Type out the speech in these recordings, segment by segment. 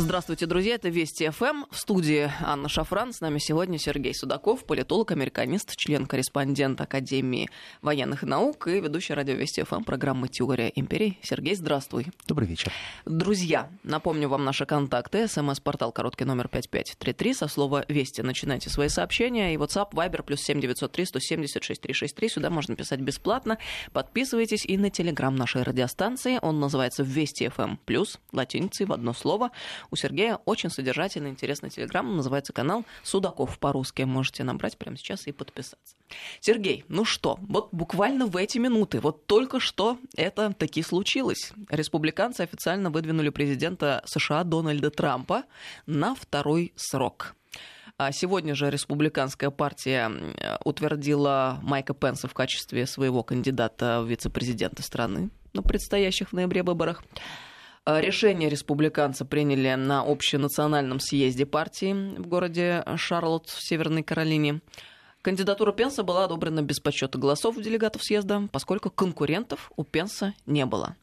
Здравствуйте, друзья. Это Вести ФМ. В студии Анна Шафран. С нами сегодня Сергей Судаков, политолог, американист, член-корреспондент Академии военных наук и ведущий радио Вести ФМ программы «Теория империй». Сергей, здравствуй. Добрый вечер. Друзья, напомню вам наши контакты. СМС-портал короткий номер 5533. Со слова «Вести» начинайте свои сообщения. И WhatsApp, Viber, плюс 7903 176 363. Сюда можно писать бесплатно. Подписывайтесь и на телеграм нашей радиостанции. Он называется «Вести ФМ плюс», латиницей в одно слово. У Сергея очень содержательный, интересный телеграм. Называется канал «Судаков» по-русски. Можете набрать прямо сейчас и подписаться. Сергей, ну что, вот буквально в эти минуты, вот только что это таки случилось. Республиканцы официально выдвинули президента США Дональда Трампа на второй срок. А сегодня же республиканская партия утвердила Майка Пенса в качестве своего кандидата в вице-президента страны на предстоящих в ноябре выборах. Э, решение республиканцы приняли на общенациональном съезде партии в городе Шарлотт в Северной Каролине. Кандидатура Пенса была одобрена без подсчета голосов у делегатов съезда, поскольку конкурентов у Пенса не было.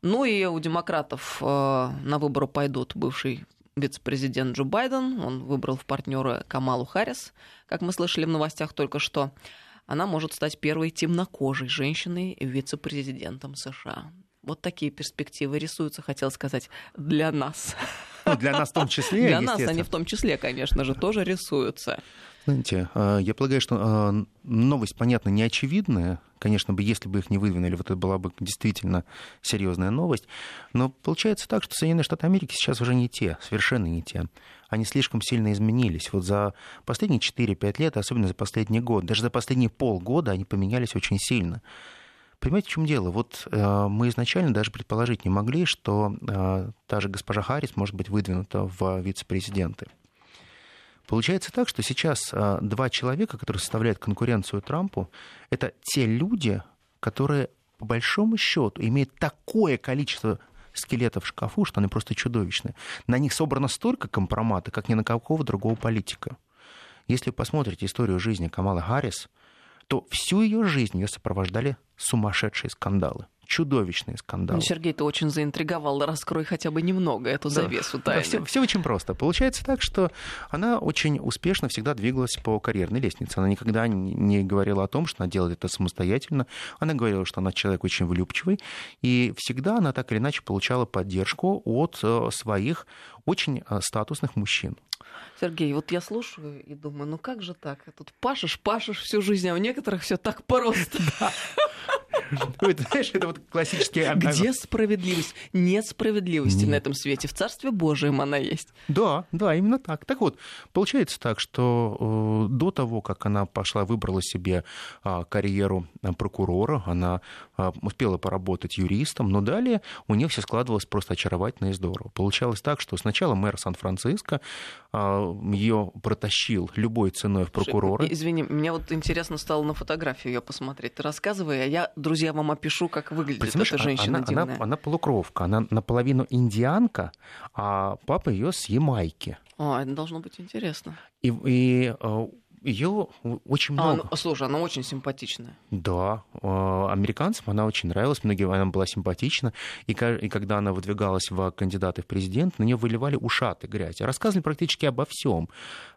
Ну и у демократов э, на выборы пойдут бывший вице-президент Джо Байден. Он выбрал в партнеры Камалу Харрис, как мы слышали в новостях только что. Она может стать первой темнокожей женщиной вице-президентом США. Вот такие перспективы рисуются, хотел сказать, для нас. Ну, для нас в том числе, Для нас они в том числе, конечно же, тоже рисуются. Знаете, а, я полагаю, что а, новость, понятно, не очевидная. Конечно бы, если бы их не выдвинули, вот это была бы действительно серьезная новость. Но получается так, что Соединенные Штаты Америки сейчас уже не те, совершенно не те. Они слишком сильно изменились. Вот за последние 4-5 лет, особенно за последний год, даже за последние полгода они поменялись очень сильно. Понимаете, в чем дело? Вот э, мы изначально даже предположить не могли, что э, та же госпожа Харрис может быть выдвинута в вице-президенты. Получается так, что сейчас э, два человека, которые составляют конкуренцию Трампу, это те люди, которые по большому счету имеют такое количество скелетов в шкафу, что они просто чудовищные. На них собрано столько компромата, как ни на какого другого политика. Если вы посмотрите историю жизни Камала Харрис, то всю ее жизнь ее сопровождали сумасшедшие скандалы чудовищные скандалы. Ну, Сергей, ты очень заинтриговал. Раскрой хотя бы немного эту завесу да, тайны. Да, все, все очень просто. Получается так, что она очень успешно всегда двигалась по карьерной лестнице. Она никогда не говорила о том, что она делает это самостоятельно. Она говорила, что она человек очень влюбчивый. И всегда она так или иначе получала поддержку от э, своих очень э, статусных мужчин. Сергей, вот я слушаю и думаю, ну как же так? Тут пашешь, пашешь всю жизнь, а у некоторых все так просто. Знаешь, это вот классический... Где справедливость? Нет справедливости на этом свете. В Царстве Божьем она есть. Да, да, именно так. Так вот, получается так, что э, до того, как она пошла, выбрала себе а, карьеру а, прокурора, она а, успела поработать юристом, но далее у нее все складывалось просто очаровательно и здорово. Получалось так, что сначала мэр Сан-Франциско ее протащил любой ценой в прокурора. Извини, мне вот интересно стало на фотографию ее посмотреть. Ты рассказывай, а я, друзья, вам опишу, как выглядит эта женщина она, она, она полукровка, она наполовину индианка, а папа ее с Ямайки. О, это должно быть интересно. И, и э, ее очень а, много. А, ну, слушай, она очень симпатичная. Да, а, американцам она очень нравилась, многим она была симпатична. И, и когда она выдвигалась в кандидаты в президент, на нее выливали ушаты грязь. Рассказывали практически обо всем.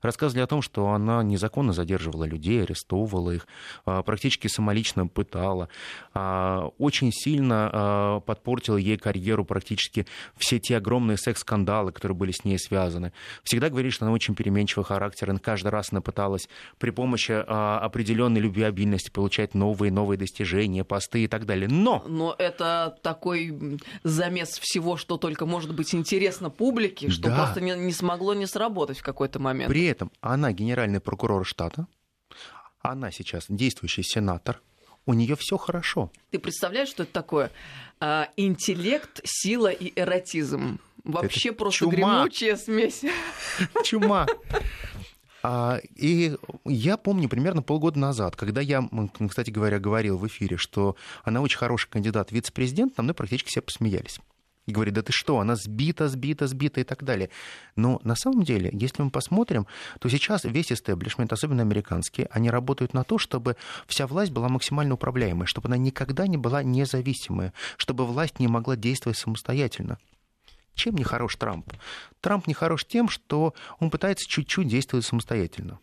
Рассказывали о том, что она незаконно задерживала людей, арестовывала их, а, практически самолично пытала. Очень сильно подпортила ей карьеру практически все те огромные секс-скандалы, которые были с ней связаны. Всегда говорили, что она очень переменчивый характер, и каждый раз она пыталась при помощи а, определенной любвеобильности получать новые новые достижения, посты и так далее. Но... Но это такой замес всего, что только может быть интересно публике, что да. просто не, не смогло не сработать в какой-то момент. При этом она генеральный прокурор штата, она сейчас действующий сенатор, у нее все хорошо. Ты представляешь, что это такое? А, интеллект, сила и эротизм. Вообще это просто чума. гремучая смесь. Чума. А, и я помню примерно полгода назад, когда я, кстати говоря, говорил в эфире, что она очень хороший кандидат в вице-президент, на мной практически все посмеялись. и говорит, да ты что, она сбита, сбита, сбита и так далее. Но на самом деле, если мы посмотрим, то сейчас весь истеблишмент, особенно американский, они работают на то, чтобы вся власть была максимально управляемой, чтобы она никогда не была независимая, чтобы власть не могла действовать самостоятельно. Чем не хорош Трамп? Трамп не хорош тем, что он пытается чуть-чуть действовать самостоятельно.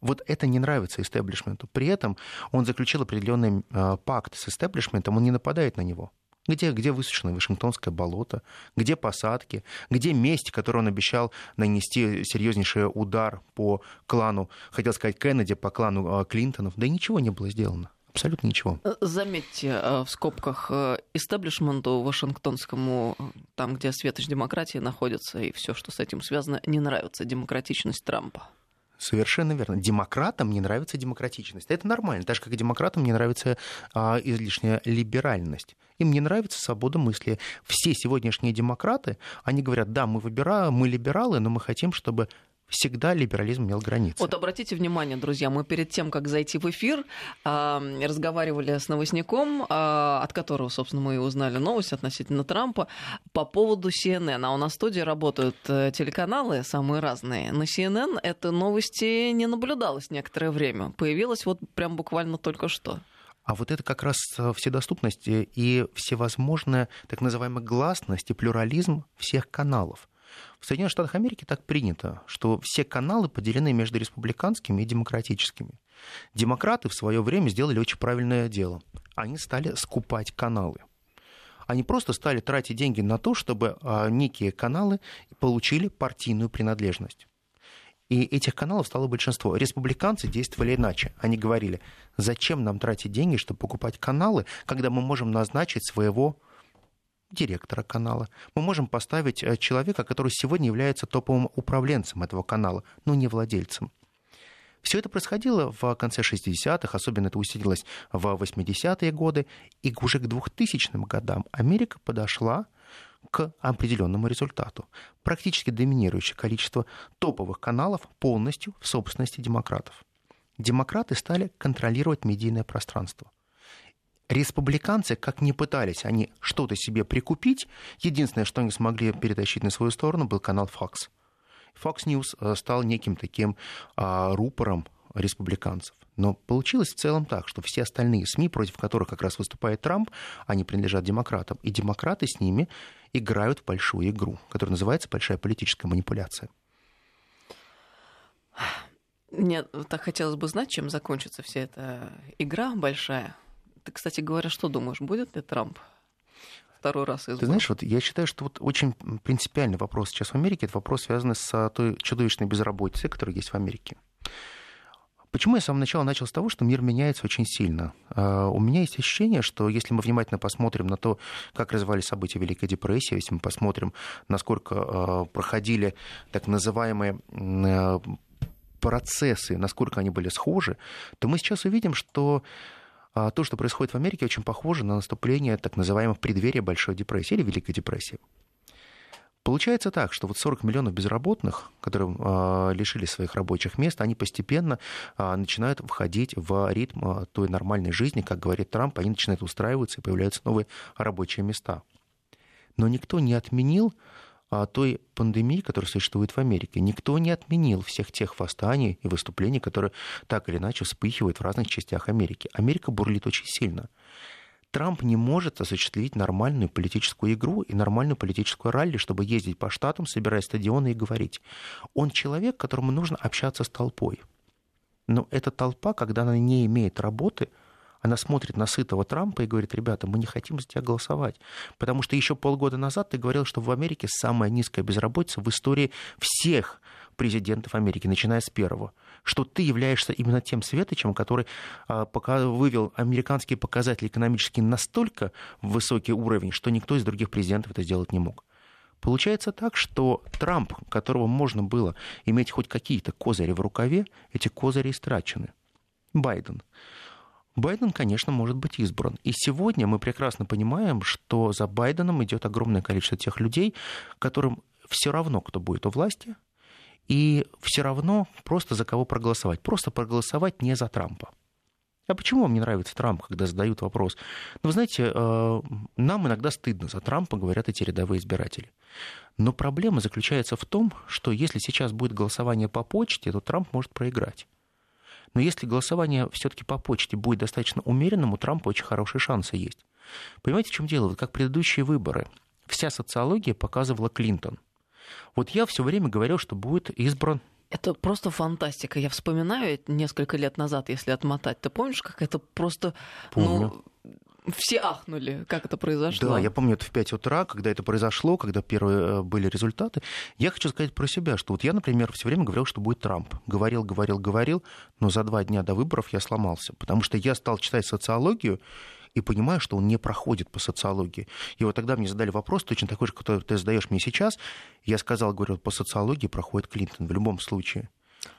Вот это не нравится истеблишменту. При этом он заключил определенный э, пакт с истеблишментом, он не нападает на него. Где, где высушено Вашингтонское болото, где посадки, где месть, которую он обещал нанести серьезнейший удар по клану, хотел сказать Кеннеди, по клану э, Клинтонов. Да и ничего не было сделано. Абсолютно ничего. Э, заметьте, э, в скобках истеблишменту вашингтонскому, там, где светоч демократии находится, и все, что с этим связано, не нравится демократичность Трампа. Совершенно верно. Демократам не нравится демократичность. Это нормально, так же, как и демократам не нравится а, излишняя либеральность. Им не нравится свобода мысли. Все сегодняшние демократы, они говорят, да, мы выбираем, мы либералы, но мы хотим, чтобы всегда либерализм имел границы. Вот обратите внимание, друзья, мы перед тем, как зайти в эфир, разговаривали с новостником, а, от которого, собственно, мы и узнали новость относительно Трампа, по поводу CNN. А у нас в студии работают э, телеканалы самые разные. На CNN это новости не наблюдалось некоторое время. Появилось вот прям буквально только что. А вот это как раз э, вседоступность и всевозможная так называемая гласность и плюрализм всех каналов. В Соединенных Штатах Америки так принято, что все каналы поделены между республиканскими и демократическими. Демократы в свое время сделали очень правильное дело. Они стали скупать каналы. Они просто стали тратить деньги на то, чтобы а, некие каналы получили партийную принадлежность. И этих каналов стало большинство. Республиканцы действовали иначе. Они говорили, зачем нам тратить деньги, чтобы покупать каналы, когда мы можем назначить своего директора канала. Мы можем поставить э, человека, который сегодня является топовым управленцем этого канала, но не владельцем. Все это происходило в конце 60-х, особенно это усилилось в 80-е годы, и уже к 2000-м годам Америка подошла к определенному результату. Практически доминирующее количество топовых каналов полностью в собственности демократов. Демократы стали контролировать медийное пространство республиканцы, как ни пытались они что-то себе прикупить, единственное, что они смогли перетащить на свою сторону, был канал Fox. Fox News э, стал неким таким а, рупором республиканцев. Но получилось в целом так, что все остальные СМИ, против которых как раз выступает Трамп, они принадлежат демократам. И демократы с ними играют в большую игру, которая называется большая политическая манипуляция. Мне так хотелось бы знать, чем закончится вся эта игра большая. Ты, кстати говоря, что думаешь, будет ли Трамп второй раз избран? Ты знаешь, вот я считаю, что вот очень принципиальный вопрос сейчас в Америке, это вопрос, связанный с той чудовищной безработицей, которая есть в Америке. Почему я с самого начала начал с того, что мир меняется очень сильно? А, у меня есть ощущение, что если мы внимательно посмотрим на то, как развивались события Великой депрессии, если мы посмотрим, насколько а, проходили так называемые а, процессы, насколько они были схожи, то мы сейчас увидим, что то, что происходит в Америке, очень похоже на наступление так называемых преддверия Большой депрессии или Великой депрессии. Получается так, что вот 40 миллионов безработных, которые э, лишили своих рабочих мест, они постепенно э, начинают входить в ритм той нормальной жизни, как говорит Трамп, они начинают устраиваться и появляются новые рабочие места. Но никто не отменил той пандемии, которая существует в Америке. Никто не отменил всех тех восстаний и выступлений, которые так или иначе вспыхивают в разных частях Америки. Америка бурлит очень сильно. Трамп не может осуществить нормальную политическую игру и нормальную политическую ралли, чтобы ездить по штатам, собирать стадионы и говорить. Он человек, которому нужно общаться с толпой. Но эта толпа, когда она не имеет работы, она смотрит на сытого Трампа и говорит, ребята, мы не хотим за тебя голосовать. Потому что еще полгода назад ты говорил, что в Америке самая низкая безработица в истории всех президентов Америки, начиная с первого. Что ты являешься именно тем светочем, который а, пока вывел американские показатели экономические настолько высокий уровень, что никто из других президентов это сделать не мог. Получается так, что Трамп, которого можно было иметь хоть какие-то козыри в рукаве, эти козыри истрачены. Байден. Байден, конечно, может быть избран. И сегодня мы прекрасно понимаем, что за Байденом идет огромное количество тех людей, которым все равно, кто будет у власти, и все равно просто за кого проголосовать. Просто проголосовать не за Трампа. А почему вам не нравится Трамп, когда задают вопрос? Ну, вы знаете, э, нам иногда стыдно за Трампа, говорят эти рядовые избиратели. Но проблема заключается в том, что если сейчас будет голосование по почте, то Трамп может проиграть. Но если голосование все-таки по почте будет достаточно умеренным, у Трампа очень хорошие шансы есть. Понимаете, в чем дело? Как предыдущие выборы. Вся социология показывала Клинтон. Вот я все время говорил, что будет избран это просто фантастика. Я вспоминаю несколько лет назад, если отмотать. Ты помнишь, как это просто... Ну, Помню. Ну, все ахнули, как это произошло. Да, я помню это в 5 утра, когда это произошло, когда первые э, были результаты. Я хочу сказать про себя, что вот я, например, все время говорил, что будет Трамп. Говорил, говорил, говорил, но за два дня до выборов я сломался, потому что я стал читать социологию, и понимаю, что он не проходит по социологии. И вот тогда мне задали вопрос, точно такой же, который ты задаешь мне сейчас. Я сказал, говорю, по социологии проходит Клинтон в любом случае.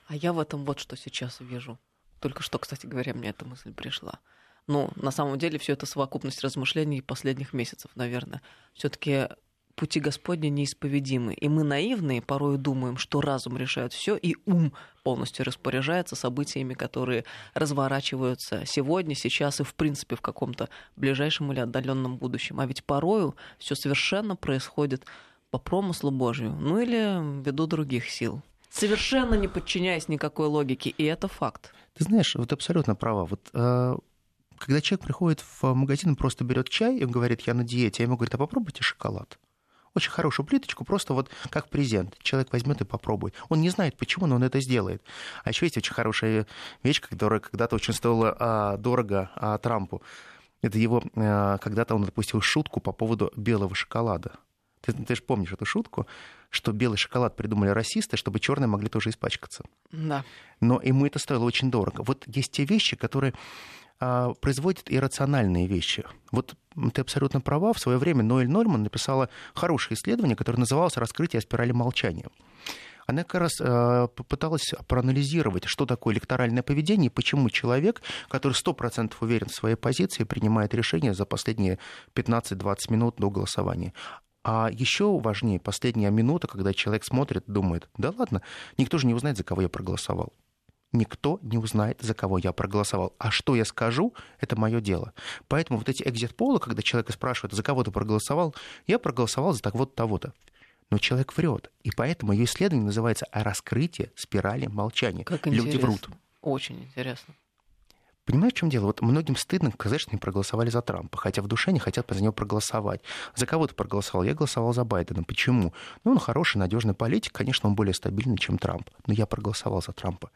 А я в этом вот что сейчас вижу. Только что, кстати говоря, мне эта мысль пришла. Ну, на самом деле, все это совокупность размышлений последних месяцев, наверное. Все-таки пути Господни неисповедимы. И мы наивные порой думаем, что разум решает все, и ум полностью распоряжается событиями, которые разворачиваются сегодня, сейчас и, в принципе, в каком-то ближайшем или отдаленном будущем. А ведь порою все совершенно происходит по промыслу Божию, ну или ввиду других сил. Совершенно не подчиняясь никакой логике, и это факт. Ты знаешь, вот абсолютно права. Вот э, когда человек приходит в магазин, просто берет чай и говорит, я на диете, я ему говорю, а попробуйте шоколад. Очень хорошую плиточку, просто вот как презент. Человек возьмет и попробует. Он не знает, почему, но он это сделает. А еще есть очень хорошая вещь, которая когда-то очень стоила а, дорого а, Трампу. Это его, а, когда-то он допустил шутку по поводу белого шоколада. Ты, ты же помнишь эту шутку, что белый шоколад придумали расисты, чтобы черные могли тоже испачкаться. Да. Но ему это стоило очень дорого. Вот есть те вещи, которые а, производит иррациональные вещи. Вот ты абсолютно права. В свое время Ноэль Нольман написала хорошее исследование, которое называлось «Раскрытие спирали молчания». Она как раз э, попыталась проанализировать, что такое электоральное поведение и почему человек, который 100% уверен в своей позиции, принимает решение за последние 15-20 минут до голосования. А еще важнее последняя минута, когда человек смотрит, думает, да ладно, никто же не узнает, за кого я проголосовал никто не узнает, за кого я проголосовал. А что я скажу, это мое дело. Поэтому вот эти экзит-полы, когда человека спрашивают, за кого ты проголосовал, я проголосовал за того-то, того-то. Но человек врет. И поэтому ее исследование называется «Раскрытие спирали молчания». Как Люди врут. Очень интересно. Понимаешь, в чем дело? Вот многим стыдно сказать, что они проголосовали за Трампа, хотя в душе не хотят за него проголосовать. За кого ты проголосовал? Я голосовал за Байдена. Почему? Ну, он хороший, надежный политик, конечно, он более стабильный, чем Трамп, но я проголосовал за Трампа.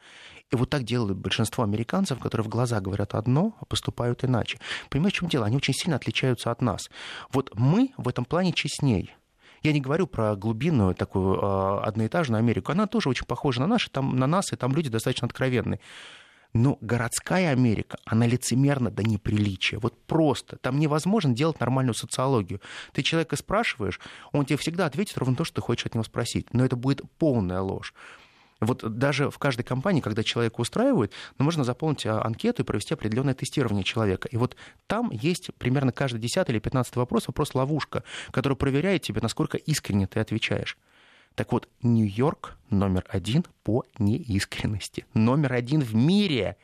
И вот так делают большинство американцев, которые в глаза говорят одно, а поступают иначе. Понимаешь, в чем дело? Они очень сильно отличаются от нас. Вот мы в этом плане честней. Я не говорю про глубинную такую э, одноэтажную Америку. Она тоже очень похожа на, наши, там, на нас, и там люди достаточно откровенные. Но городская Америка, она лицемерна до неприличия. Вот просто. Там невозможно делать нормальную социологию. Ты человека спрашиваешь, он тебе всегда ответит ровно то, что ты хочешь от него спросить. Но это будет полная ложь. Вот даже в каждой компании, когда человека устраивают, ну, можно заполнить а, анкету и провести определенное тестирование человека. И вот там есть примерно каждый десятый или пятнадцатый вопрос, вопрос-ловушка, который проверяет тебя, насколько искренне ты отвечаешь. Так вот, Нью-Йорк номер один по неискренности. Номер один в мире.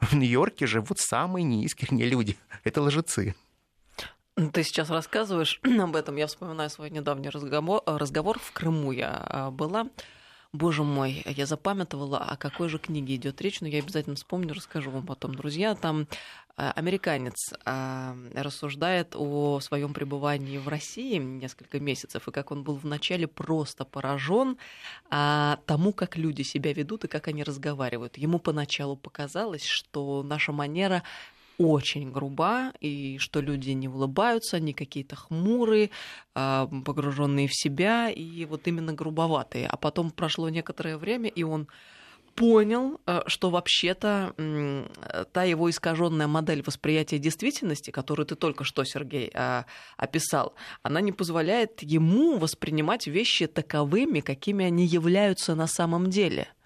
В Нью-Йорке живут самые неискренние люди. Это лжецы. Ты сейчас рассказываешь об этом. Я вспоминаю свой недавний разговор. разговор в Крыму я а, была. Боже мой, я запамятовала, о какой же книге идет речь, но я обязательно вспомню, расскажу вам потом, друзья. Там американец э, рассуждает о своем пребывании в России несколько месяцев, и как он был вначале просто поражен а, тому, как люди себя ведут и как они разговаривают. Ему поначалу показалось, что наша манера очень груба, и что люди не улыбаются, они какие-то хмурые, а, погруженные в себя, и вот именно грубоватые. А потом прошло некоторое время, и он понял, э, что вообще-то та его искаженная модель восприятия действительности, которую ты только что, Сергей, а, описал, она не позволяет ему воспринимать вещи таковыми, какими они являются на самом деле –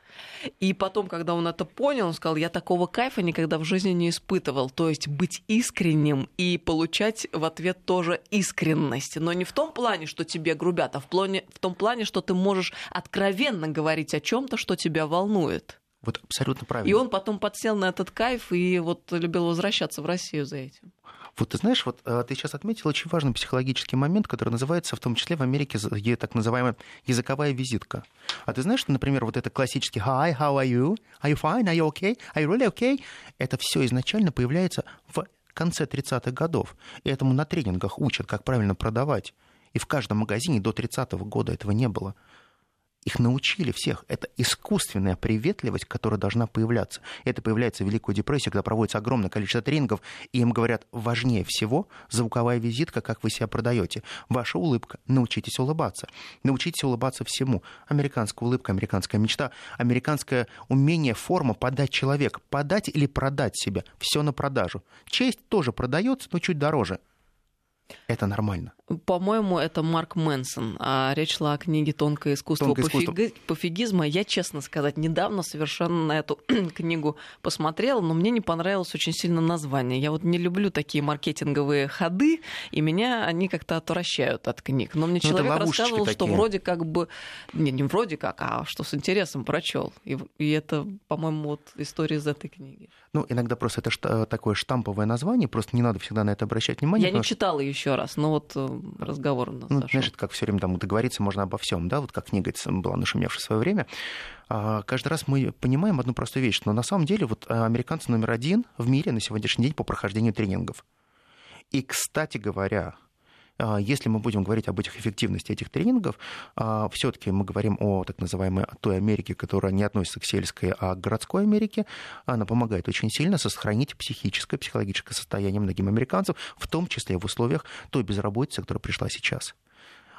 и потом, когда он это понял, он сказал, я такого кайфа никогда в жизни не испытывал. То есть быть искренним и получать в ответ тоже искренность. Но не в том плане, что тебе грубят, а в, плане, в том плане, что ты можешь откровенно говорить о чем-то, что тебя волнует. Вот абсолютно правильно. И он потом подсел на этот кайф и вот любил возвращаться в Россию за этим. Вот ты знаешь, вот э, ты сейчас отметил очень важный психологический момент, который называется в том числе в Америке так называемая языковая визитка. А ты знаешь, что, например, вот это классический «Hi, how are you? Are you fine? Are you okay? Are you really okay?» Это все изначально появляется в конце 30-х годов. И этому на тренингах учат, как правильно продавать. И в каждом магазине до 30-го года этого не было. Их научили всех. Это искусственная приветливость, которая должна появляться. Это появляется в Великую депрессию, когда проводится огромное количество тренингов, и им говорят, важнее всего звуковая визитка, как вы себя продаете. Ваша улыбка. Научитесь улыбаться. Научитесь улыбаться всему. Американская улыбка, американская мечта, американское умение, форма подать человек. Подать или продать себя. Все на продажу. Честь тоже продается, но чуть дороже. Это нормально. По-моему, это Марк Мэнсон. А речь шла о книге «Тонкое искусство, Тонкое пофиги... пофигизма». Я, честно сказать, недавно совершенно на эту книгу посмотрела, но мне не понравилось очень сильно название. Я вот не люблю такие маркетинговые ходы, и меня они как-то отвращают от книг. Но мне ну, человек рассказывал, такие. что вроде как бы... Не, не вроде как, а что с интересом прочел. И, и это, по-моему, вот история из этой книги. Ну, иногда просто это такое штамповое название, просто не надо всегда на это обращать внимание. Я не читала еще раз, но вот э, разговор у нас ну, Знаешь, как все время там договориться можно обо всем, да, вот как книга была нашумевшая в свое время. А, каждый раз мы понимаем одну простую вещь, но на самом деле вот а, американцы номер один в мире на сегодняшний день по прохождению тренингов. И, кстати говоря, если мы будем говорить об этих эффективности этих тренингов, а, все-таки мы говорим о так называемой той Америке, которая не относится к сельской, а к городской Америке. Она помогает очень сильно сохранить психическое, психологическое состояние многим американцев, в том числе в условиях той безработицы, которая пришла сейчас.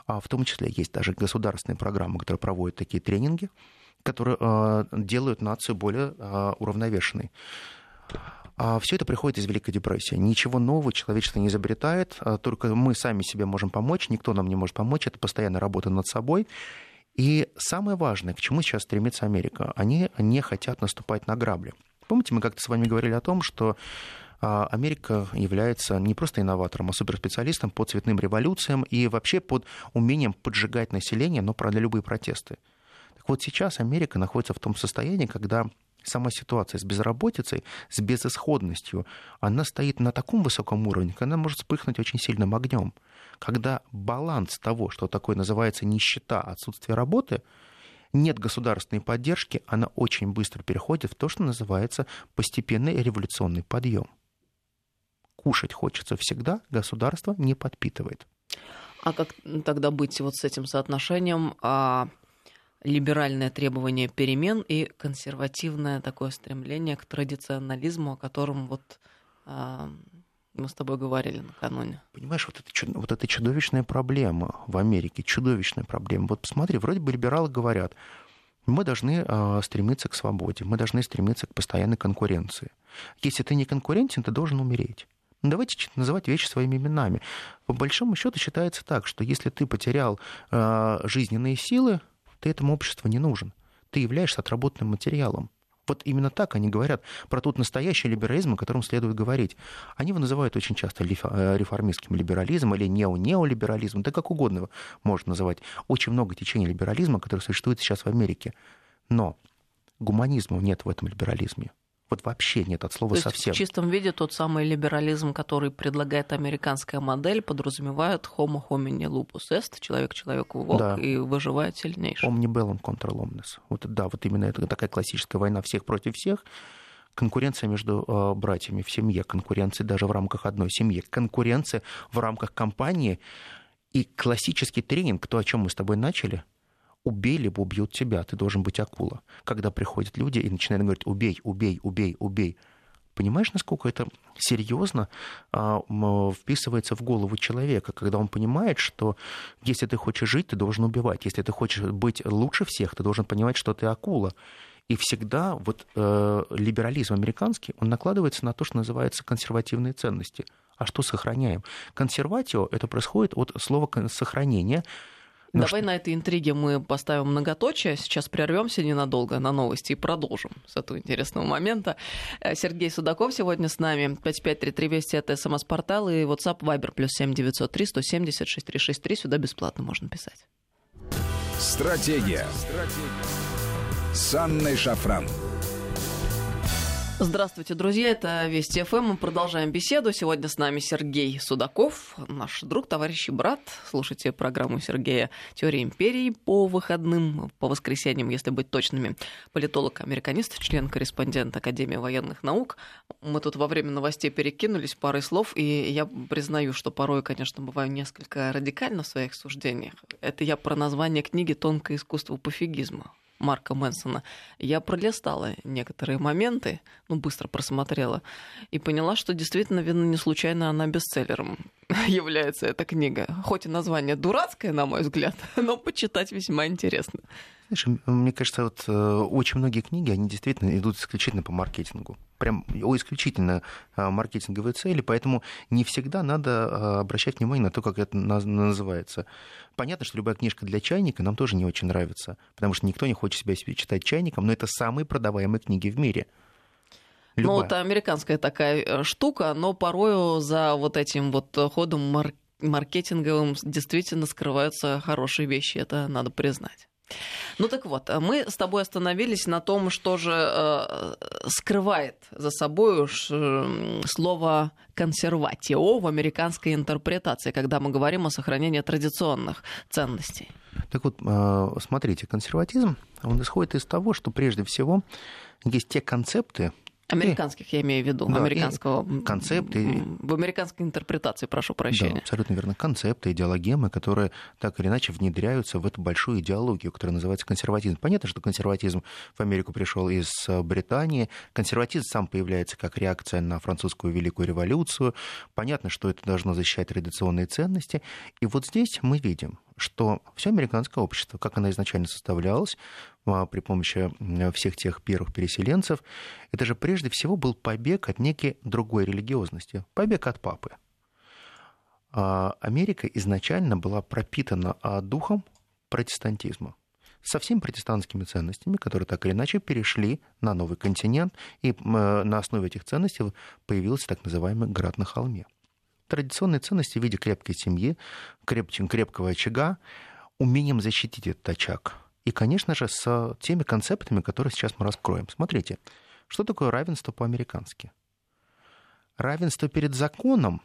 А в том числе есть даже государственные программы, которые проводят такие тренинги, которые а, делают нацию более уравновешенной. А все это приходит из Великой депрессии. Ничего нового человечество не изобретает, а только мы сами себе можем помочь, никто нам не может помочь, это постоянная работа над собой. И самое важное, к чему сейчас стремится Америка, они не хотят наступать на грабли. Помните, мы как-то с вами говорили о том, что а, Америка является не просто инноватором, а суперспециалистом по цветным революциям и вообще под умением поджигать население, но про любые протесты. Так вот сейчас Америка находится в том состоянии, когда сама ситуация с безработицей, с безысходностью, она стоит на таком высоком уровне, когда она может вспыхнуть очень сильным огнем. Когда баланс того, что такое называется нищета, отсутствие работы, нет государственной поддержки, она очень быстро переходит в то, что называется постепенный революционный подъем. Кушать хочется всегда, государство не подпитывает. А как тогда быть вот с этим соотношением а, либеральное требование перемен и консервативное такое стремление к традиционализму, о котором вот а, мы с тобой говорили накануне. Понимаешь, вот это, вот это чудовищная проблема в Америке, чудовищная проблема. Вот посмотри, вроде бы либералы говорят, мы должны э, стремиться к свободе, мы должны стремиться к постоянной конкуренции. Если ты не конкурентен, ты должен умереть. Ну, давайте называть вещи своими именами. По большому счету считается так, что если ты потерял э, жизненные силы, ты этому обществу не нужен. Ты являешься отработанным материалом. Вот именно так они говорят про тот настоящий либерализм, о котором следует говорить. Они его называют очень часто э, реформистским либерализмом или нео-неолиберализмом, да как угодно его можно называть. Очень много течений либерализма, которые существуют сейчас в Америке. Но гуманизма нет в этом либерализме. Вот вообще нет от слова То совсем. в чистом виде тот самый либерализм, который предлагает американская модель, подразумевает homo homini lupus est, человек человеку волк, да. и выживает сильнейший. Omni bellum contra omnes. Вот, да, вот именно это такая классическая война всех против всех. Конкуренция между э, братьями в семье, конкуренция даже в рамках одной семьи, конкуренция в рамках компании и классический тренинг, то, о чем мы с тобой начали – убей, либо убьют тебя, ты должен быть акула. Когда приходят люди и начинают говорить убей, убей, убей, убей, Понимаешь, насколько это серьезно а, вписывается в голову человека, когда он понимает, что если ты хочешь жить, ты должен убивать. Если ты хочешь быть лучше всех, ты должен понимать, что ты акула. И всегда вот э, либерализм американский, он накладывается на то, что называется консервативные ценности. А что сохраняем? Консерватио это происходит от слова сохранения, ну, Давай что... на этой интриге мы поставим многоточие. Сейчас прервемся ненадолго на новости и продолжим с этого интересного момента. Э, Сергей Судаков сегодня с нами. 5533 Вести это СМС-портал и WhatsApp Viber плюс 7903 170 6363. Сюда бесплатно можно писать. Стратегия. Стратегия. С Анной Шафран. Здравствуйте, друзья. Это Вести ФМ. Мы продолжаем беседу. Сегодня с нами Сергей Судаков, наш друг, товарищ и брат. Слушайте программу Сергея «Теория империи» по выходным, по воскресеньям, если быть точными. Политолог, американист, член-корреспондент Академии военных наук. Мы тут во время новостей перекинулись парой слов, и я признаю, что порой, конечно, бываю несколько радикально в своих суждениях. Это я про название книги «Тонкое искусство пофигизма». Марка Мэнсона, я пролистала некоторые моменты, ну, быстро просмотрела, и поняла, что действительно, видно, не случайно она бестселлером является эта книга. Хоть и название дурацкое, на мой взгляд, но почитать весьма интересно. Знаешь, мне кажется, вот э, очень многие книги, они действительно идут исключительно по маркетингу. Прям исключительно э, маркетинговые цели, поэтому не всегда надо э, обращать внимание на то, как это называется. Понятно, что любая книжка для чайника нам тоже не очень нравится, потому что никто не хочет себя читать чайником, но это самые продаваемые книги в мире. Ну, Любая. Ну, это американская такая штука, но порою за вот этим вот ходом маркетинговым действительно скрываются хорошие вещи, это надо признать. Ну так вот, мы с тобой остановились на том, что же э, скрывает за собой уж э, слово консерватио в американской интерпретации, когда мы говорим о сохранении традиционных ценностей. Так вот, э, смотрите, консерватизм, он исходит из того, что прежде всего есть те концепты, Американских, я имею в виду, да, американского... Концепты. В американской интерпретации, прошу прощения. Да, абсолютно верно. Концепты, идеологемы, которые так или иначе внедряются в эту большую идеологию, которая называется консерватизм. Понятно, что консерватизм в Америку пришел из э, Британии. Консерватизм сам появляется как реакция на французскую Великую революцию. Понятно, что это должно защищать традиционные ценности. И вот здесь мы видим, что все американское общество, как оно изначально составлялось, при помощи всех тех первых переселенцев, это же прежде всего был побег от некой другой религиозности, побег от папы. А Америка изначально была пропитана а, духом протестантизма со всеми протестантскими ценностями, которые так или иначе перешли на новый континент, и на основе этих ценностей появился так называемый град на холме традиционные ценности в виде крепкой семьи, крепкого очага, умением защитить этот очаг. И, конечно же, с теми концептами, которые сейчас мы раскроем. Смотрите, что такое равенство по-американски? Равенство перед законом,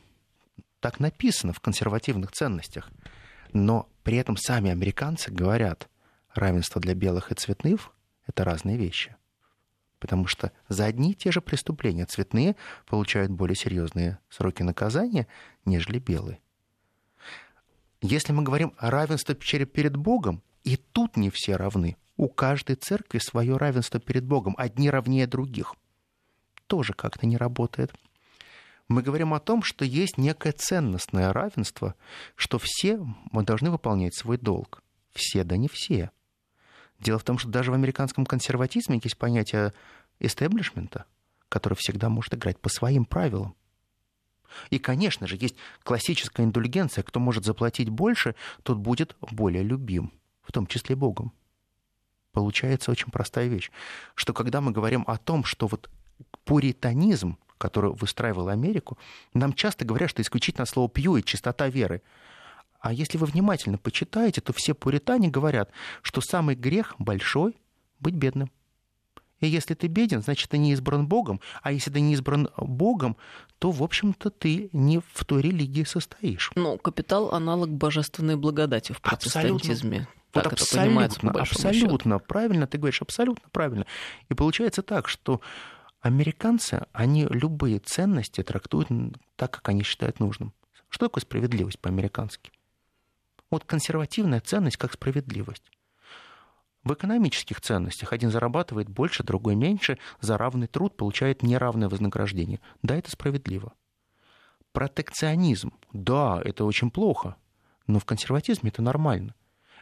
так написано в консервативных ценностях, но при этом сами американцы говорят, равенство для белых и цветных — это разные вещи потому что за одни и те же преступления цветные получают более серьезные сроки наказания, нежели белые. Если мы говорим о равенстве перед Богом, и тут не все равны. У каждой церкви свое равенство перед Богом. Одни равнее других. Тоже как-то не работает. Мы говорим о том, что есть некое ценностное равенство, что все мы должны выполнять свой долг. Все, да не все. Дело в том, что даже в американском консерватизме есть понятие истеблишмента, который всегда может играть по своим правилам. И, конечно же, есть классическая индульгенция. Кто может заплатить больше, тот будет более любим, в том числе Богом. Получается очень простая вещь, что когда мы говорим о том, что вот пуританизм, который выстраивал Америку, нам часто говорят, что исключительно слово «пью» и чистота веры. А если вы внимательно почитаете, то все пуритане говорят, что самый грех большой — быть бедным. И если ты беден, значит, ты не избран Богом. А если ты не избран Богом, то, в общем-то, ты не в той религии состоишь. Ну, капитал — аналог божественной благодати в протестантизме. Абсолютно. Так вот абсолютно, абсолютно счету. правильно, ты говоришь, абсолютно правильно. И получается так, что американцы, они любые ценности трактуют так, как они считают нужным. Что такое справедливость по-американски? Вот консервативная ценность как справедливость. В экономических ценностях один зарабатывает больше, другой меньше, за равный труд получает неравное вознаграждение. Да, это справедливо. Протекционизм. Да, это очень плохо. Но в консерватизме это нормально.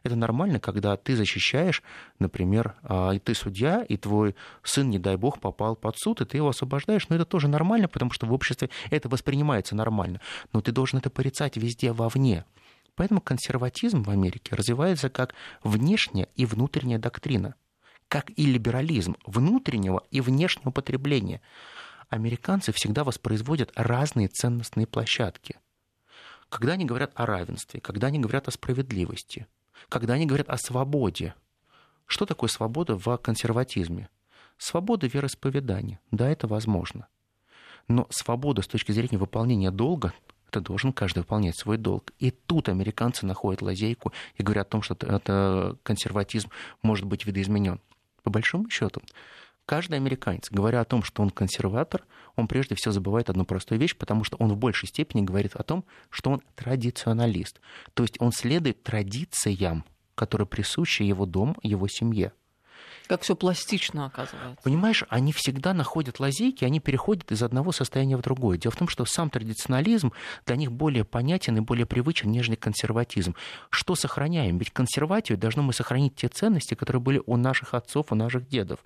Это нормально, когда ты защищаешь, например, а, и ты судья, и твой сын, не дай бог, попал под суд, и ты его освобождаешь. Но это тоже нормально, потому что в обществе это воспринимается нормально. Но ты должен это порицать везде вовне. Поэтому консерватизм в Америке развивается как внешняя и внутренняя доктрина, как и либерализм внутреннего и внешнего потребления. Американцы всегда воспроизводят разные ценностные площадки. Когда они говорят о равенстве, когда они говорят о справедливости, когда они говорят о свободе. Что такое свобода в консерватизме? Свобода вероисповедания, да, это возможно. Но свобода с точки зрения выполнения долга, это должен каждый выполнять свой долг. И тут американцы находят лазейку и говорят о том, что это консерватизм может быть видоизменен. По большому счету, каждый американец, говоря о том, что он консерватор, он прежде всего забывает одну простую вещь, потому что он в большей степени говорит о том, что он традиционалист. То есть он следует традициям, которые присущи его дому, его семье. Как все пластично оказывается. Понимаешь, они всегда находят лазейки, они переходят из одного состояния в другое. Дело в том, что сам традиционализм для них более понятен и более привычен, нежели консерватизм. Что сохраняем? Ведь консерватию должны мы сохранить те ценности, которые были у наших отцов, у наших дедов.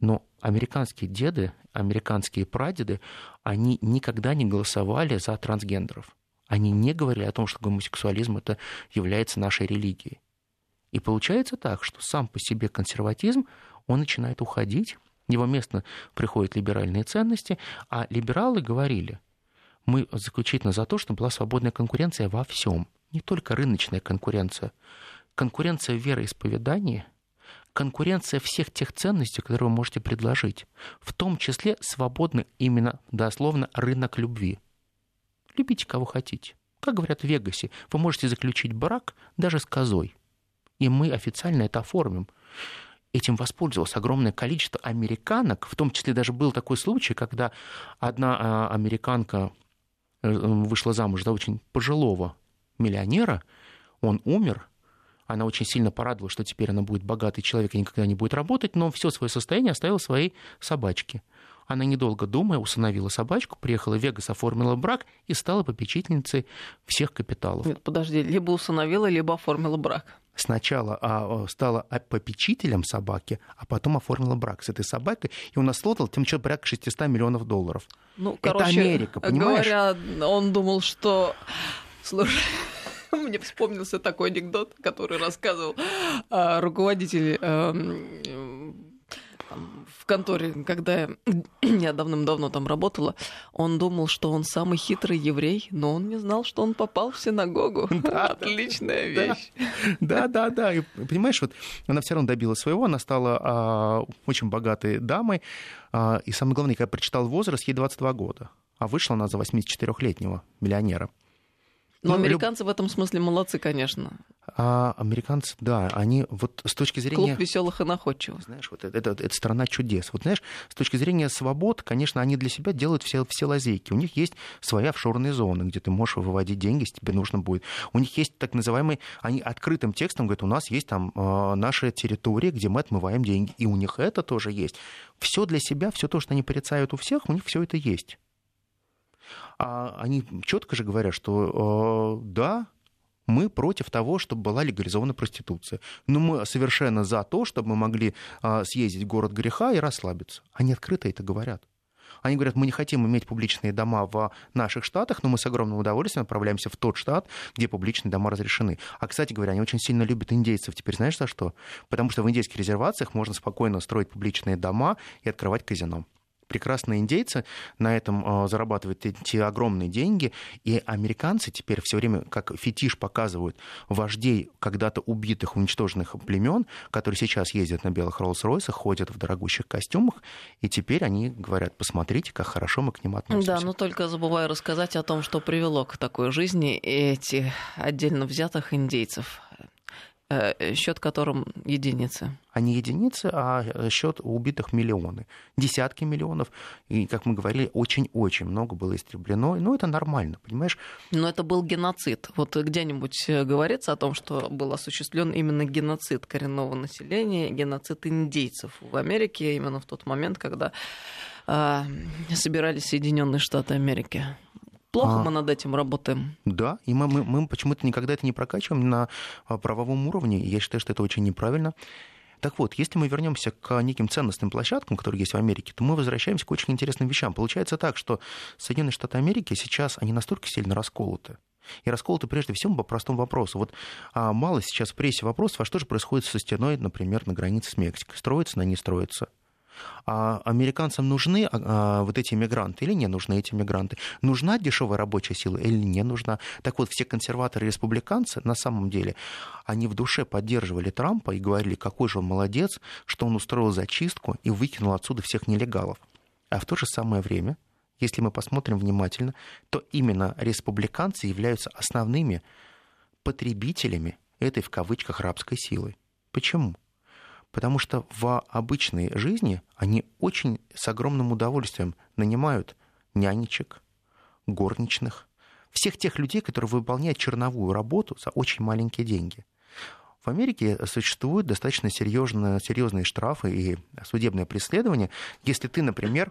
Но американские деды, американские прадеды, они никогда не голосовали за трансгендеров. Они не говорили о том, что гомосексуализм это является нашей религией. И получается так, что сам по себе консерватизм, он начинает уходить, его место приходят либеральные ценности, а либералы говорили, мы заключительно за то, чтобы была свободная конкуренция во всем, не только рыночная конкуренция, конкуренция в вероисповедании, конкуренция всех тех ценностей, которые вы можете предложить, в том числе свободный именно дословно рынок любви. Любите кого хотите. Как говорят в Вегасе, вы можете заключить брак даже с козой и мы официально это оформим. Этим воспользовалось огромное количество американок, в том числе даже был такой случай, когда одна а, американка э, вышла замуж за очень пожилого миллионера, он умер, она очень сильно порадовалась, что теперь она будет богатый человек и никогда не будет работать, но все свое состояние оставила своей собачке. Она, недолго думая, усыновила собачку, приехала в Вегас, оформила брак и стала попечительницей всех капиталов. Нет, подожди, либо усыновила, либо оформила брак сначала а, стала попечителем собаки, а потом оформила брак с этой собакой, и он ослотал тем что порядка 600 миллионов долларов. Ну, Это короче, Америка, понимаешь? говоря, он думал, что... Слушай, мне вспомнился такой анекдот, который рассказывал а, руководитель эм, в конторе, когда я давным-давно там работала, он думал, что он самый хитрый еврей, но он не знал, что он попал в синагогу. Да, Отличная вещь. Да, да, да. И, понимаешь, вот она все равно добилась своего, она стала а, очень богатой дамой. А, и самое главное, когда я прочитал возраст, ей 22 года. А вышла она за 84-летнего миллионера. Но ну, американцы люб... в этом смысле молодцы, конечно. А американцы, да, они вот с точки зрения... Клуб веселых и находчивых. Знаешь, вот это, это, это страна чудес. Вот знаешь, с точки зрения свобод, конечно, они для себя делают все, все лазейки. У них есть свои офшорные зоны, где ты можешь выводить деньги, если тебе нужно будет. У них есть так называемые, они открытым текстом говорят, у нас есть там э, наша территория, где мы отмываем деньги. И у них это тоже есть. Все для себя, все то, что они порицают у всех, у них все это есть. А они четко же говорят, что э, да, мы против того, чтобы была легализована проституция. Но мы совершенно за то, чтобы мы могли э, съездить в город греха и расслабиться. Они открыто это говорят. Они говорят, мы не хотим иметь публичные дома в наших штатах, но мы с огромным удовольствием отправляемся в тот штат, где публичные дома разрешены. А, кстати говоря, они очень сильно любят индейцев. Теперь знаешь за что? Потому что в индейских резервациях можно спокойно строить публичные дома и открывать казино прекрасные индейцы на этом а, зарабатывают эти огромные деньги, и американцы теперь все время как фетиш показывают вождей когда-то убитых, уничтоженных племен, которые сейчас ездят на белых Роллс-Ройсах, ходят в дорогущих костюмах, и теперь они говорят, посмотрите, как хорошо мы к ним относимся. Да, но только забываю рассказать о том, что привело к такой жизни эти отдельно взятых индейцев. Э, счет которым единицы. А не единицы, а э, счет убитых миллионы. Десятки миллионов. И, как мы говорили, очень-очень много было истреблено. Ну, это нормально, понимаешь? Но это был геноцид. Вот где-нибудь э, говорится о том, что был осуществлен именно геноцид коренного населения, геноцид индейцев в Америке именно в тот момент, когда собирались Соединенные Штаты Америки. Плохо а, мы над этим работаем. Да, и мы, мы, мы почему-то никогда это не прокачиваем на а, правовом уровне. Я считаю, что это очень неправильно. Так вот, если мы вернемся к неким ценностным площадкам, которые есть в Америке, то мы возвращаемся к очень интересным вещам. Получается так, что Соединенные Штаты Америки сейчас, они настолько сильно расколоты, и расколоты прежде всего по простому вопросу. Вот а, мало сейчас в прессе вопросов, а что же происходит со стеной, например, на границе с Мексикой? Строится она, не строится? А американцам нужны а, а, вот эти мигранты или не нужны эти мигранты? Нужна дешевая рабочая сила или не нужна? Так вот, все консерваторы и республиканцы на самом деле, они в душе поддерживали Трампа и говорили, какой же он молодец, что он устроил зачистку и выкинул отсюда всех нелегалов. А в то же самое время, если мы посмотрим внимательно, то именно республиканцы являются основными потребителями этой в кавычках рабской силы. Почему? Потому что в обычной жизни они очень с огромным удовольствием нанимают нянечек, горничных, всех тех людей, которые выполняют черновую работу за очень маленькие деньги. В Америке существуют достаточно серьезные, серьезные штрафы и судебное преследование, если ты, например,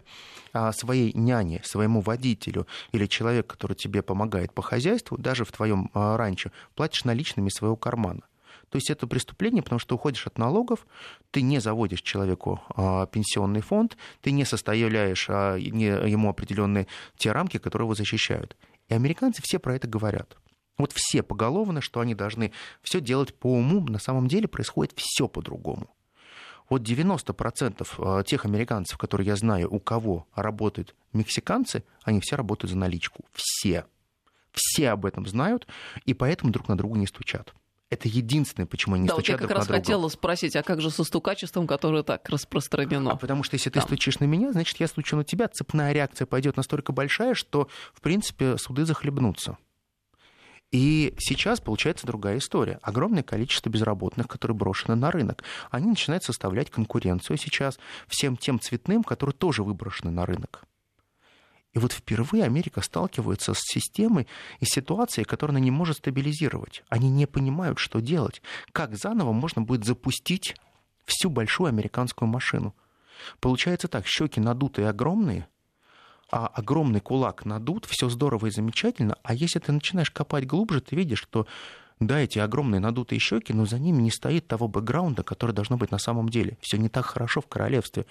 а, своей няне, своему водителю или человеку, который тебе помогает по хозяйству, даже в твоем а, ранчо, платишь наличными своего кармана. То есть это преступление, потому что уходишь от налогов, ты не заводишь человеку а, пенсионный фонд, ты не составляешь а, ему определенные те рамки, которые его защищают. И американцы все про это говорят. Вот все поголовно, что они должны все делать по уму, на самом деле происходит все по-другому. Вот 90% а, тех американцев, которые я знаю, у кого работают мексиканцы, они все работают за наличку. Все. Все об этом знают, и поэтому друг на друга не стучат. Это единственное, почему они да, стучат вот я как раз хотела спросить, а как же со стукачеством, которое так распространено? А потому что если ты Там. стучишь на меня, значит, я стучу на тебя, цепная реакция пойдет настолько большая, что, в принципе, суды захлебнутся. И сейчас получается другая история. Огромное количество безработных, которые брошены на рынок. Они начинают составлять конкуренцию сейчас всем тем цветным, которые тоже выброшены на рынок. И вот впервые Америка сталкивается с системой и ситуацией, которую она не может стабилизировать. Они не понимают, что делать. Как заново можно будет запустить всю большую американскую машину. Получается так, щеки надутые огромные, а огромный кулак надут, все здорово и замечательно, а если ты начинаешь копать глубже, ты видишь, что да, эти огромные надутые щеки, но за ними не стоит того бэкграунда, который должно быть на самом деле. Все не так хорошо в королевстве.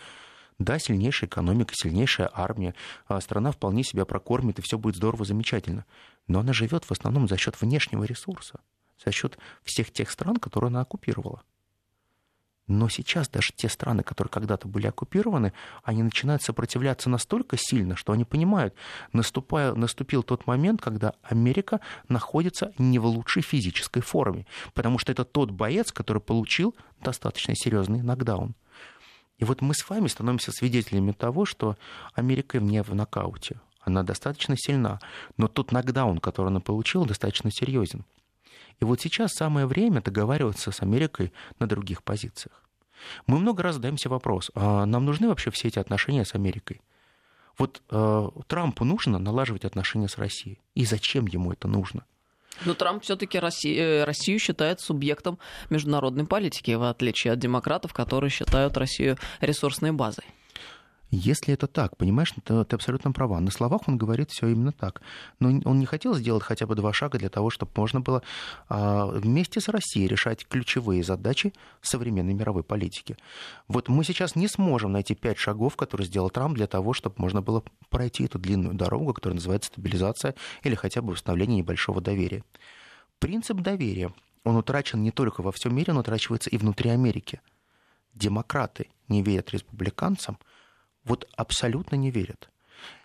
Да, сильнейшая экономика, сильнейшая армия, а страна вполне себя прокормит, и все будет здорово, замечательно. Но она живет в основном за счет внешнего ресурса, за счет всех тех стран, которые она оккупировала. Но сейчас даже те страны, которые когда-то были оккупированы, они начинают сопротивляться настолько сильно, что они понимают, наступая, наступил тот момент, когда Америка находится не в лучшей физической форме, потому что это тот боец, который получил достаточно серьезный нокдаун. И вот мы с вами становимся свидетелями того, что Америка не в нокауте. Она достаточно сильна, но тот нокдаун, который она получила, достаточно серьезен. И вот сейчас самое время договариваться с Америкой на других позициях. Мы много раз задаемся вопрос, а нам нужны вообще все эти отношения с Америкой? Вот э, Трампу нужно налаживать отношения с Россией. И зачем ему это нужно? Но Трамп все-таки Россию, э, Россию считает субъектом международной политики, в отличие от демократов, которые считают Россию ресурсной базой. Если это так, понимаешь, то ты абсолютно права. На словах он говорит все именно так. Но он не хотел сделать хотя бы два шага для того, чтобы можно было а, вместе с Россией решать ключевые задачи современной мировой политики. Вот мы сейчас не сможем найти пять шагов, которые сделал Трамп для того, чтобы можно было пройти эту длинную дорогу, которая называется стабилизация или хотя бы восстановление небольшого доверия. Принцип доверия, он утрачен не только во всем мире, он утрачивается и внутри Америки. Демократы не верят республиканцам – вот абсолютно не верят.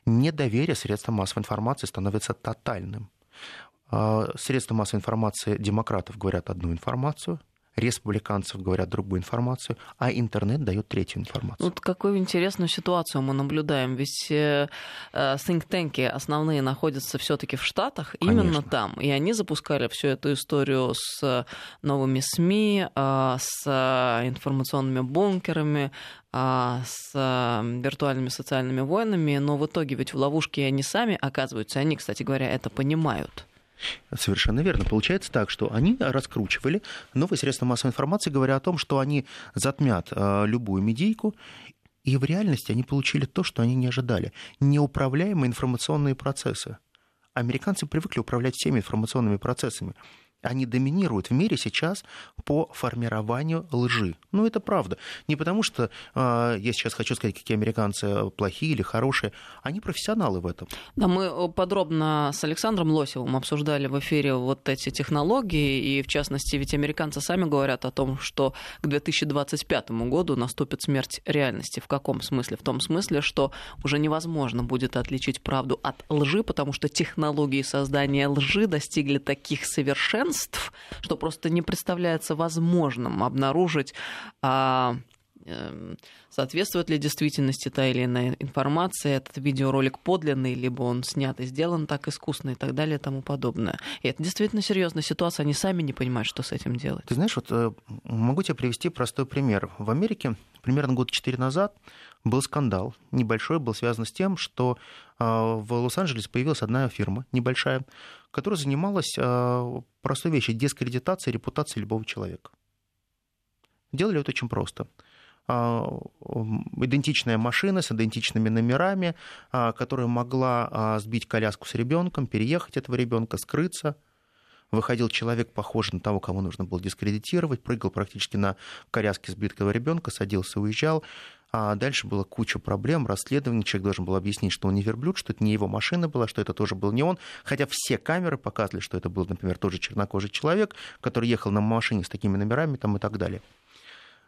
Недоверие средствам массовой информации становится тотальным. А, средства массовой информации демократов говорят одну информацию, республиканцев говорят другую информацию, а интернет дает третью информацию. Вот какую интересную ситуацию мы наблюдаем. Ведь э, э think основные находятся все-таки в Штатах, Конечно. именно там. И они запускали всю эту историю с новыми СМИ, э, с информационными бункерами, э, с виртуальными социальными войнами, но в итоге ведь в ловушке они сами оказываются. Они, кстати говоря, это понимают. Совершенно верно. Получается так, что они раскручивали новые средства массовой информации, говоря о том, что они затмят э, любую медийку, и в реальности они получили то, что они не ожидали. Неуправляемые информационные процессы. Американцы привыкли управлять всеми информационными процессами. Они доминируют в мире сейчас по формированию лжи. Ну, это правда. Не потому, что э, я сейчас хочу сказать, какие американцы плохие или хорошие. Они профессионалы в этом. Да, мы подробно с Александром Лосевым обсуждали в эфире вот эти технологии. И, в частности, ведь американцы сами говорят о том, что к 2025 году наступит смерть реальности. В каком смысле? В том смысле, что уже невозможно будет отличить правду от лжи, потому что технологии создания лжи достигли таких совершенств, агентств, что просто не представляется возможным обнаружить а, эм, соответствует ли действительности та или иная информация, этот видеоролик подлинный, либо он снят и сделан так искусно и так далее и тому подобное. И это действительно серьезная ситуация, они сами не понимают, что с этим делать. Ты знаешь, вот э, могу тебе привести простой пример. В Америке примерно год четыре назад был скандал небольшой, был связан с тем, что э, в Лос-Анджелесе появилась одна фирма небольшая, которая занималась э, простой вещью – дискредитацией репутации любого человека. Делали это очень просто а, идентичная машина с идентичными номерами, а, которая могла сбить коляску с ребенком, переехать этого ребенка, скрыться. Выходил человек, похожий на того, кого нужно было дискредитировать, прыгал практически на коляске сбитого ребенка, садился, уезжал. А дальше была куча проблем, расследований. Человек должен был объяснить, что он не верблюд, что это не его машина была, что это тоже был не он. Хотя все камеры показывали, что это был, например, тот же чернокожий человек, который ехал на машине с такими номерами там, и так далее.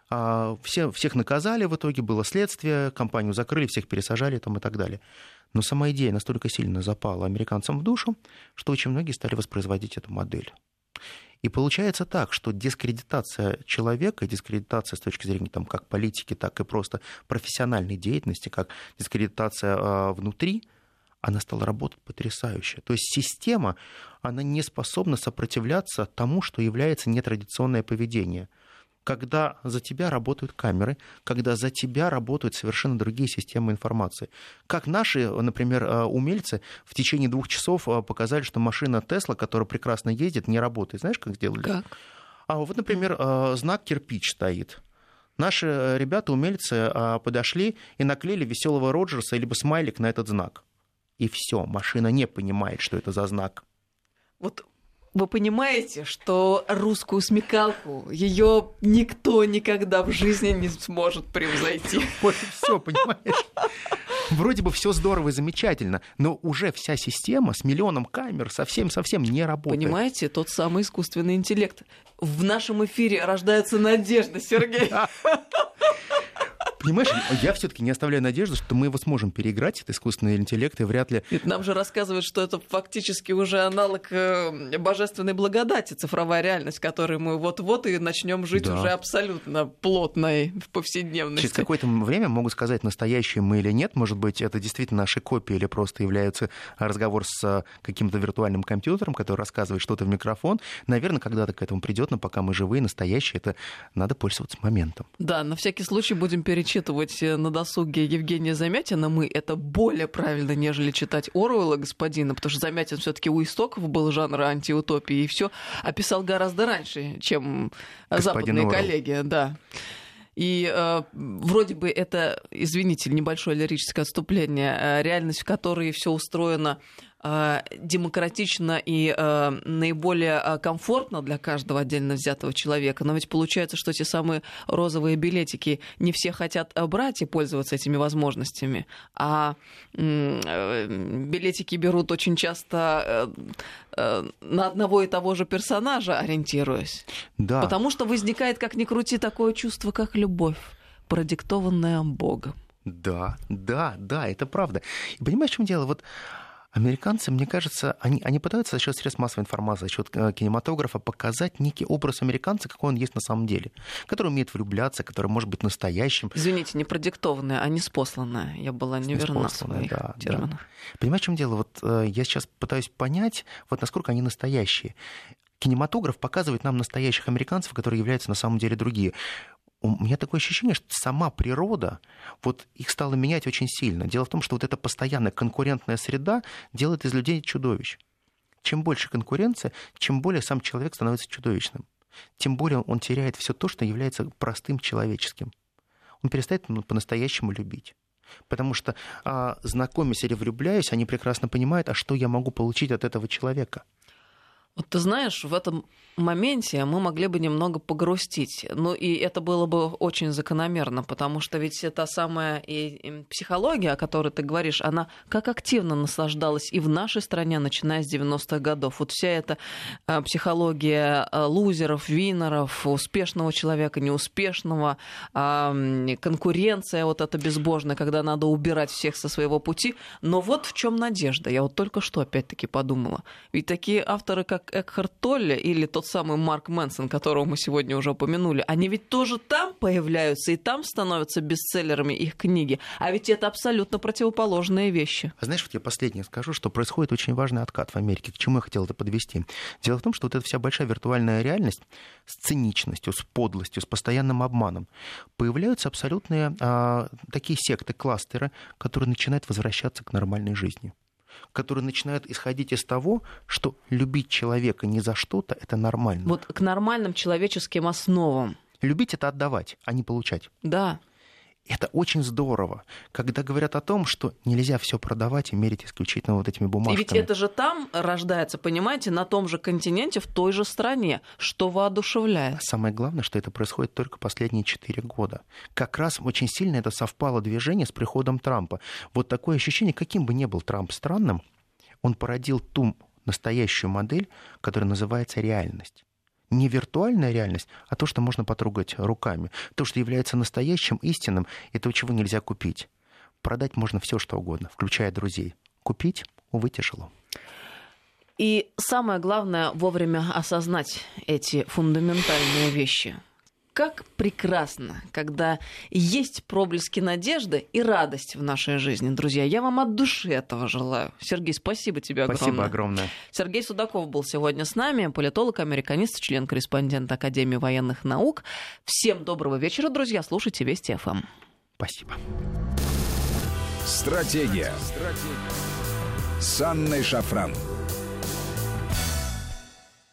А, все, всех наказали в итоге, было следствие, компанию закрыли, всех пересажали там, и так далее. Но сама идея настолько сильно запала американцам в душу, что очень многие стали воспроизводить эту модель. И получается так, что дискредитация человека, дискредитация с точки зрения там, как политики, так и просто профессиональной деятельности, как дискредитация э, внутри, она стала работать потрясающе. То есть система, она не способна сопротивляться тому, что является нетрадиционное поведение – когда за тебя работают камеры, когда за тебя работают совершенно другие системы информации. Как наши, например, э, умельцы в течение двух часов э, показали, что машина Тесла, которая прекрасно ездит, не работает. Знаешь, как сделали? Как? А вот, например, э, знак кирпич стоит. Наши ребята, умельцы, подошли и наклеили веселого Роджерса либо смайлик на этот знак. И все, машина не понимает, что это за знак. Вот вы понимаете, что русскую смекалку ее никто никогда в жизни не сможет превзойти. Вот и все, понимаешь? Вроде бы все здорово и замечательно, но уже вся система с миллионом камер совсем-совсем не работает. Понимаете, тот самый искусственный интеллект. В нашем эфире рождается надежда, Сергей. Понимаешь, я все-таки не оставляю надежды, что мы его сможем переиграть, этот искусственный интеллект, и вряд ли... Ведь нам же рассказывают, что это фактически уже аналог э, божественной благодати, цифровая реальность, в которой мы вот-вот и начнем жить да. уже абсолютно плотной в повседневности. Через какое-то время могут сказать, настоящие мы или нет. Может быть, это действительно наши копии или просто являются разговор с э, каким-то виртуальным компьютером, который рассказывает что-то в микрофон. Наверное, когда-то к этому придет, но пока мы живые, настоящие, это надо пользоваться моментом. Да, на всякий случай будем перечислять перечитывать э, на досуге Евгения Замятина мы, это более правильно, нежели читать Оруэлла господина, потому что Замятин все таки у истоков был жанра антиутопии и все описал гораздо раньше, чем Господин западные Орел. коллеги. Да. И э, вроде бы это, извините, небольшое лирическое отступление, э, реальность, в которой все устроено демократично и э, наиболее э, комфортно для каждого отдельно взятого человека. Но ведь получается, что те самые розовые билетики не все хотят брать и пользоваться этими возможностями, а билетики берут очень часто на одного и того же персонажа, ориентируясь. Да. Потому что возникает, как ни крути, такое чувство, как любовь, продиктованная Богом. Да, да, да, это правда. И понимаешь, в чем дело? Вот Американцы, мне кажется, они, они пытаются за счет средств массовой информации, за счет э, кинематографа показать некий образ американца, какой он есть на самом деле, который умеет влюбляться, который может быть настоящим. Извините, не продиктованное, а не спосланное. Я была не верна в своих да, терминах. Да. Понимаешь, в чем дело? Вот э, я сейчас пытаюсь понять, вот насколько они настоящие кинематограф показывает нам настоящих американцев, которые являются на самом деле другие у меня такое ощущение, что сама природа вот их стала менять очень сильно. Дело в том, что вот эта постоянная конкурентная среда делает из людей чудовищ. Чем больше конкуренция, чем более сам человек становится чудовищным. Тем более он теряет все то, что является простым человеческим. Он перестает ну, по-настоящему любить. Потому что, а, знакомясь или влюбляясь, они прекрасно понимают, а что я могу получить от этого человека. Вот ты знаешь, в этом моменте мы могли бы немного погрустить. Ну и это было бы очень закономерно, потому что ведь та самая и психология, о которой ты говоришь, она как активно наслаждалась и в нашей стране, начиная с 90-х годов. Вот вся эта э, психология э, лузеров, винеров, успешного человека, неуспешного, конкуренция вот эта безбожная, когда надо убирать всех со своего пути. Но вот в чем надежда. Я вот только что опять-таки подумала. Ведь такие авторы, как Экхарт Толле или тот самый Марк Мэнсон, которого мы сегодня уже упомянули, они ведь тоже там появляются и там становятся бестселлерами их книги. А ведь это абсолютно противоположные вещи. А знаешь, вот я последнее скажу, что происходит очень важный откат в Америке. К чему я хотел это подвести? Дело в том, что вот эта вся большая виртуальная реальность с циничностью, с подлостью, с постоянным обманом, появляются абсолютные а, такие секты, кластеры, которые начинают возвращаться к нормальной жизни которые начинают исходить из того, что любить человека не за что-то это нормально. Вот к нормальным человеческим основам. Любить это отдавать, а не получать. Да. Это очень здорово, когда говорят о том, что нельзя все продавать и мерить исключительно вот этими бумажками. И ведь это же там рождается, понимаете, на том же континенте, в той же стране, что воодушевляет. Самое главное, что это происходит только последние четыре года. Как раз очень сильно это совпало движение с приходом Трампа. Вот такое ощущение, каким бы ни был Трамп странным, он породил ту настоящую модель, которая называется реальность не виртуальная реальность, а то, что можно потрогать руками. То, что является настоящим, истинным, и то, чего нельзя купить. Продать можно все, что угодно, включая друзей. Купить, увы, тяжело. И самое главное вовремя осознать эти фундаментальные вещи как прекрасно, когда есть проблески надежды и радость в нашей жизни, друзья. Я вам от души этого желаю. Сергей, спасибо тебе огромное. Спасибо огромное. Сергей Судаков был сегодня с нами, политолог, американист, член-корреспондент Академии военных наук. Всем доброго вечера, друзья. Слушайте Вести ФМ. Спасибо. Стратегия. Стратегия. С Анной Шафран.